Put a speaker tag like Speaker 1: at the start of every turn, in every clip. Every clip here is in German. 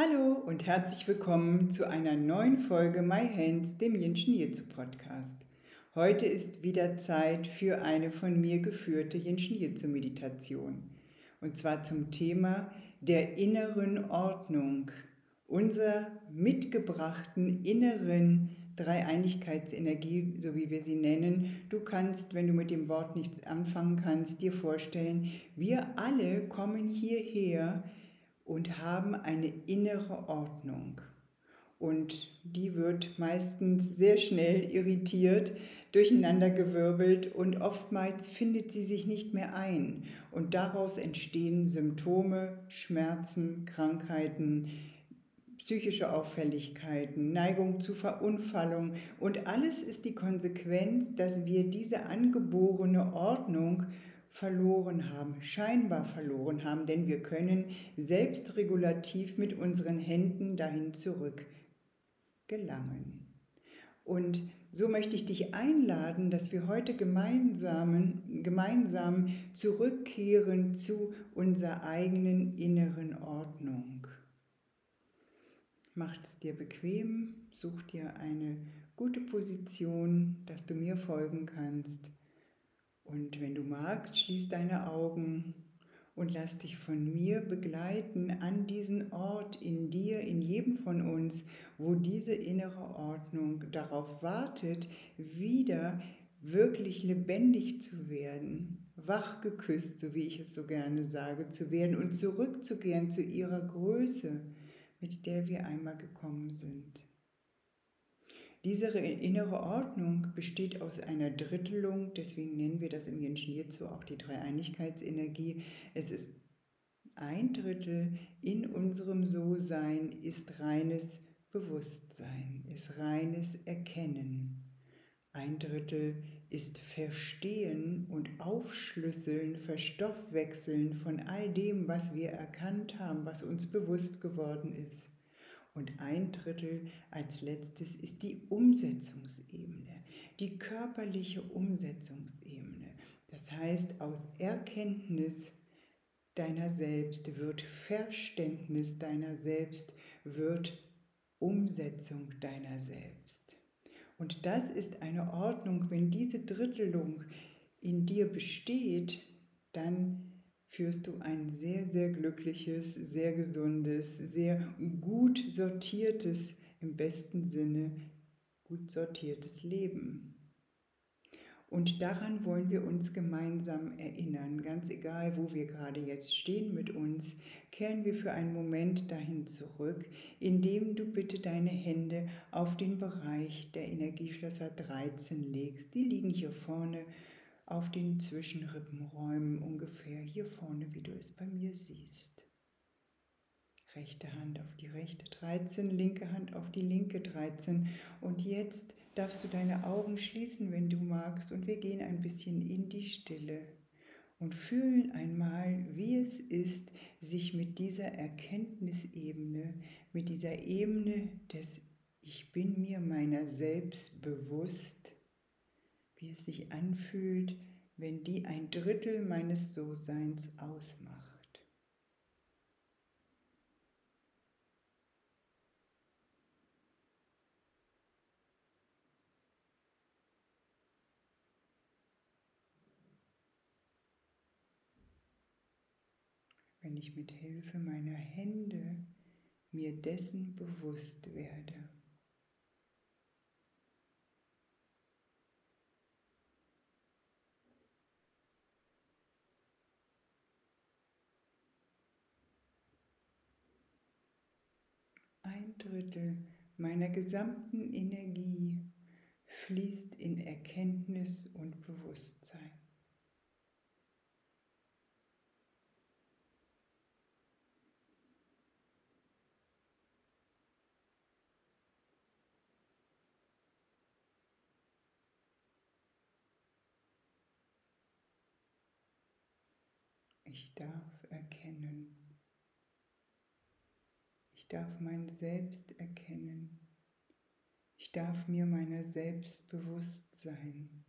Speaker 1: Hallo und herzlich willkommen zu einer neuen Folge My Hands, dem Jinshin Jitsu Podcast. Heute ist wieder Zeit für eine von mir geführte Jinshin Jitsu Meditation. Und zwar zum Thema der inneren Ordnung, unserer mitgebrachten inneren Dreieinigkeitsenergie, so wie wir sie nennen. Du kannst, wenn du mit dem Wort nichts anfangen kannst, dir vorstellen, wir alle kommen hierher und haben eine innere Ordnung. Und die wird meistens sehr schnell irritiert, durcheinandergewirbelt und oftmals findet sie sich nicht mehr ein. Und daraus entstehen Symptome, Schmerzen, Krankheiten, psychische Auffälligkeiten, Neigung zu Verunfallung und alles ist die Konsequenz, dass wir diese angeborene Ordnung verloren haben, scheinbar verloren haben, denn wir können selbstregulativ mit unseren Händen dahin zurück gelangen. Und so möchte ich dich einladen, dass wir heute gemeinsam, gemeinsam zurückkehren zu unserer eigenen inneren Ordnung. Mach es dir bequem, such dir eine gute Position, dass du mir folgen kannst. Und wenn du magst, schließ deine Augen und lass dich von mir begleiten an diesen Ort in dir, in jedem von uns, wo diese innere Ordnung darauf wartet, wieder wirklich lebendig zu werden, wach geküsst, so wie ich es so gerne sage, zu werden und zurückzukehren zu ihrer Größe, mit der wir einmal gekommen sind. Diese innere Ordnung besteht aus einer Drittelung, deswegen nennen wir das im Jenschen Jitsu auch die Dreieinigkeitsenergie. Es ist ein Drittel in unserem So-Sein ist reines Bewusstsein, ist reines Erkennen. Ein Drittel ist Verstehen und Aufschlüsseln, Verstoffwechseln von all dem, was wir erkannt haben, was uns bewusst geworden ist. Und ein Drittel als letztes ist die Umsetzungsebene, die körperliche Umsetzungsebene. Das heißt, aus Erkenntnis deiner selbst wird Verständnis deiner selbst, wird Umsetzung deiner selbst. Und das ist eine Ordnung, wenn diese Drittelung in dir besteht, dann führst du ein sehr, sehr glückliches, sehr gesundes, sehr gut sortiertes, im besten Sinne gut sortiertes Leben. Und daran wollen wir uns gemeinsam erinnern. Ganz egal, wo wir gerade jetzt stehen mit uns, kehren wir für einen Moment dahin zurück, indem du bitte deine Hände auf den Bereich der Energieschlösser 13 legst. Die liegen hier vorne auf den Zwischenrippenräumen ungefähr hier vorne, wie du es bei mir siehst. Rechte Hand auf die rechte 13, linke Hand auf die linke 13 und jetzt darfst du deine Augen schließen, wenn du magst, und wir gehen ein bisschen in die Stille und fühlen einmal, wie es ist, sich mit dieser Erkenntnisebene, mit dieser Ebene des Ich bin mir meiner selbst bewusst, wie es sich anfühlt, wenn die ein Drittel meines So-Seins ausmacht. wenn ich mit Hilfe meiner Hände mir dessen bewusst werde. Drittel meiner gesamten Energie fließt in Erkenntnis und Bewusstsein. Ich darf erkennen. Ich darf mein Selbst erkennen. Ich darf mir meiner selbst bewusst sein.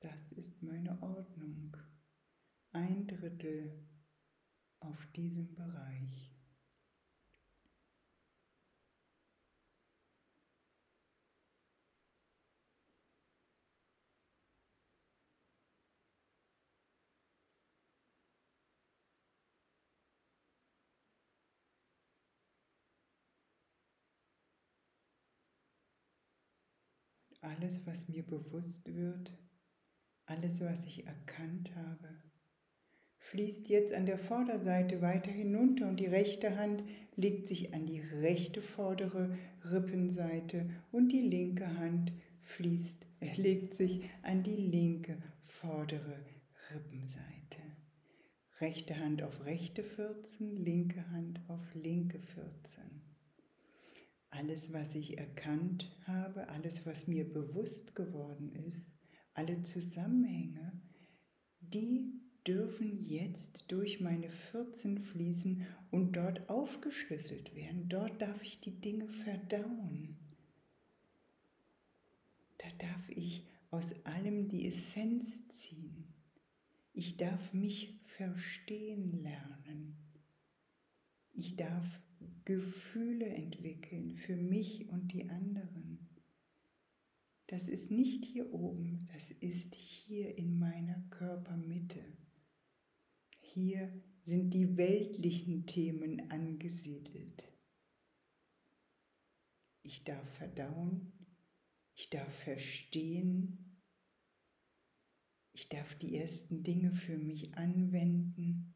Speaker 1: Das ist meine Ordnung. Ein Drittel auf diesem Bereich. Alles, was mir bewusst wird, alles, was ich erkannt habe, fließt jetzt an der Vorderseite weiter hinunter und die rechte Hand legt sich an die rechte vordere Rippenseite und die linke Hand fließt, legt sich an die linke vordere Rippenseite. Rechte Hand auf rechte 14, linke Hand auf linke 14. Alles, was ich erkannt habe, alles, was mir bewusst geworden ist, alle Zusammenhänge, die dürfen jetzt durch meine 14 fließen und dort aufgeschlüsselt werden. Dort darf ich die Dinge verdauen. Da darf ich aus allem die Essenz ziehen. Ich darf mich verstehen lernen. Ich darf Gefühle entwickeln für mich und die anderen. Das ist nicht hier oben, das ist hier in meiner Körpermitte. Hier sind die weltlichen Themen angesiedelt. Ich darf verdauen, ich darf verstehen, ich darf die ersten Dinge für mich anwenden,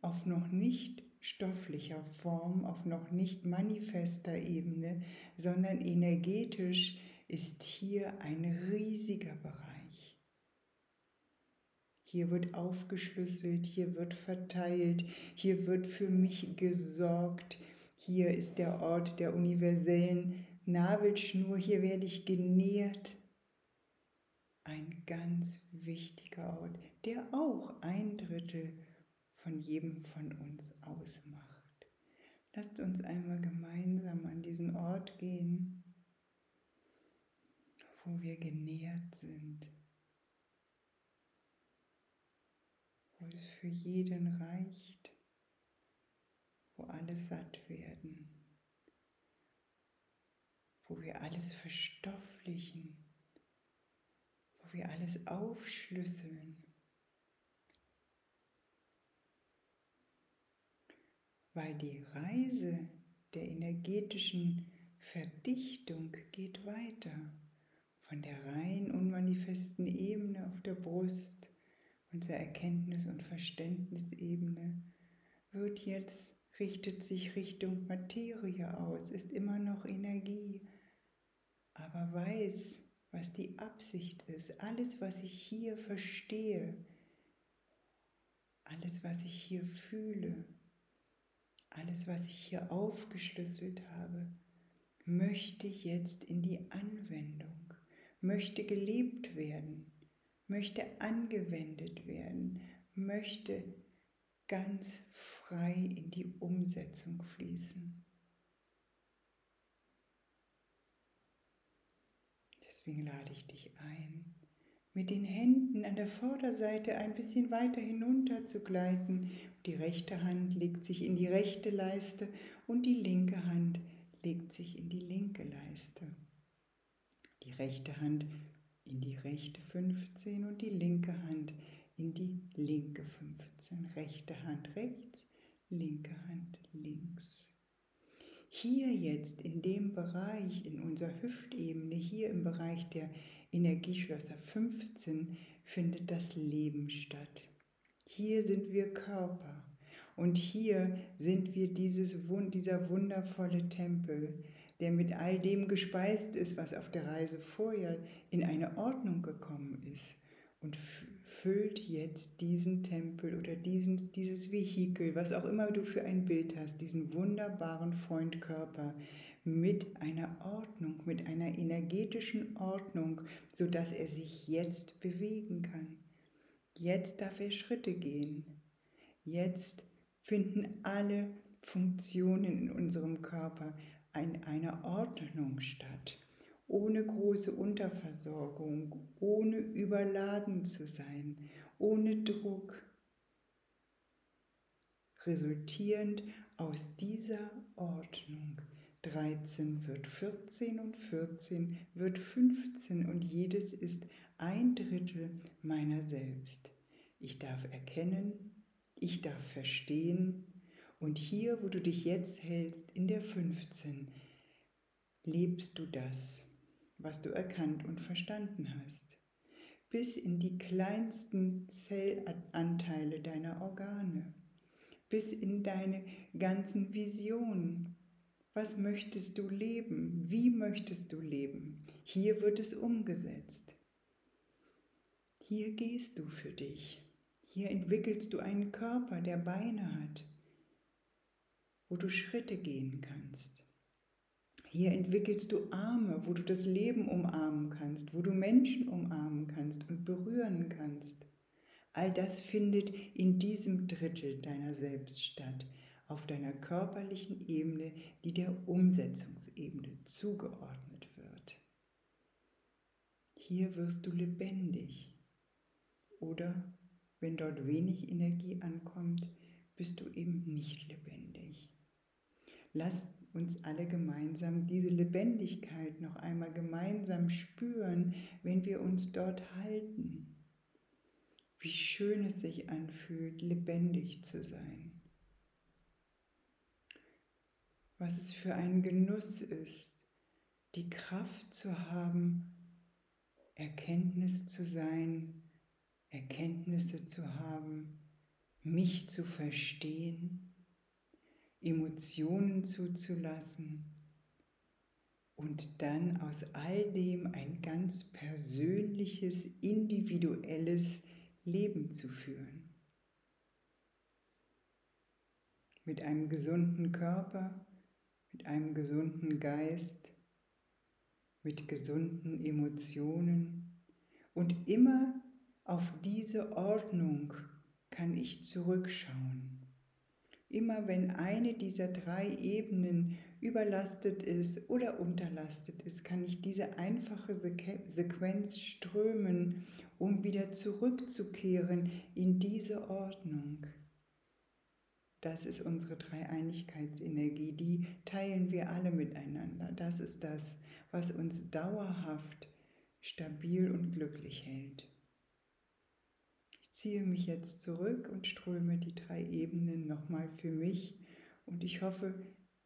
Speaker 1: auf noch nicht stofflicher Form, auf noch nicht manifester Ebene, sondern energetisch ist hier ein riesiger Bereich. Hier wird aufgeschlüsselt, hier wird verteilt, hier wird für mich gesorgt. Hier ist der Ort der universellen Nabelschnur, hier werde ich genährt. Ein ganz wichtiger Ort, der auch ein Drittel von jedem von uns ausmacht. Lasst uns einmal gemeinsam an diesen Ort gehen wo wir genährt sind, wo es für jeden reicht, wo alle satt werden, wo wir alles verstofflichen, wo wir alles aufschlüsseln. Weil die Reise der energetischen Verdichtung geht weiter. Von der rein unmanifesten Ebene auf der Brust, unserer Erkenntnis- und Verständnisebene, wird jetzt, richtet sich Richtung Materie aus, ist immer noch Energie, aber weiß, was die Absicht ist, alles, was ich hier verstehe, alles, was ich hier fühle, alles, was ich hier aufgeschlüsselt habe, möchte jetzt in die Anwendung möchte gelebt werden, möchte angewendet werden, möchte ganz frei in die Umsetzung fließen. Deswegen lade ich dich ein, mit den Händen an der Vorderseite ein bisschen weiter hinunter zu gleiten. Die rechte Hand legt sich in die rechte Leiste und die linke Hand legt sich in die linke Leiste die rechte Hand in die rechte 15 und die linke Hand in die linke 15. Rechte Hand rechts, linke Hand links. Hier jetzt in dem Bereich, in unserer Hüftebene, hier im Bereich der Energieschlösser 15, findet das Leben statt. Hier sind wir Körper und hier sind wir dieses, dieser wundervolle Tempel, der mit all dem gespeist ist, was auf der Reise vorher in eine Ordnung gekommen ist und füllt jetzt diesen Tempel oder diesen, dieses Vehikel, was auch immer du für ein Bild hast, diesen wunderbaren Freundkörper mit einer Ordnung, mit einer energetischen Ordnung, sodass er sich jetzt bewegen kann. Jetzt darf er Schritte gehen. Jetzt finden alle Funktionen in unserem Körper in einer Ordnung statt, ohne große Unterversorgung, ohne überladen zu sein, ohne Druck, resultierend aus dieser Ordnung. 13 wird 14 und 14 wird 15 und jedes ist ein Drittel meiner selbst. Ich darf erkennen, ich darf verstehen und hier, wo du dich jetzt hältst, in der 15, lebst du das, was du erkannt und verstanden hast, bis in die kleinsten Zellanteile deiner Organe, bis in deine ganzen Visionen. Was möchtest du leben? Wie möchtest du leben? Hier wird es umgesetzt. Hier gehst du für dich. Hier entwickelst du einen Körper, der Beine hat, wo du Schritte gehen kannst. Hier entwickelst du Arme, wo du das Leben umarmen kannst, wo du Menschen umarmen kannst und berühren kannst. All das findet in diesem Drittel deiner selbst statt, auf deiner körperlichen Ebene, die der Umsetzungsebene zugeordnet wird. Hier wirst du lebendig oder wenn dort wenig Energie ankommt, bist du eben nicht lebendig. Lass uns alle gemeinsam diese Lebendigkeit noch einmal gemeinsam spüren, wenn wir uns dort halten. Wie schön es sich anfühlt, lebendig zu sein. Was es für ein Genuss ist, die Kraft zu haben, Erkenntnis zu sein, Erkenntnisse zu haben, mich zu verstehen, Emotionen zuzulassen und dann aus all dem ein ganz persönliches, individuelles Leben zu führen. Mit einem gesunden Körper, mit einem gesunden Geist, mit gesunden Emotionen und immer auf diese Ordnung kann ich zurückschauen. Immer wenn eine dieser drei Ebenen überlastet ist oder unterlastet ist, kann ich diese einfache Sequenz strömen, um wieder zurückzukehren in diese Ordnung. Das ist unsere Dreieinigkeitsenergie, die teilen wir alle miteinander. Das ist das, was uns dauerhaft stabil und glücklich hält ziehe mich jetzt zurück und ströme die drei Ebenen nochmal für mich und ich hoffe,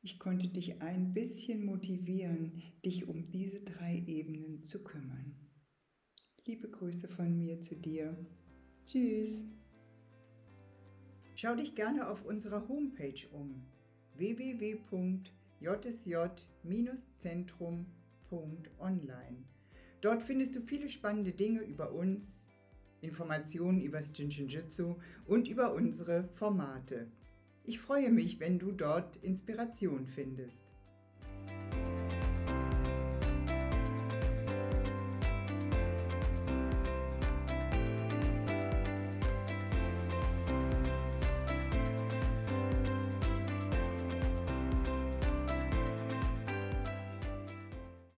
Speaker 1: ich konnte dich ein bisschen motivieren, dich um diese drei Ebenen zu kümmern. Liebe Grüße von mir zu dir. Tschüss. Schau dich gerne auf unserer Homepage um www.jsj-zentrum.online. Dort findest du viele spannende Dinge über uns, Informationen über das Jinshinjutsu und über unsere Formate. Ich freue mich, wenn du dort Inspiration findest.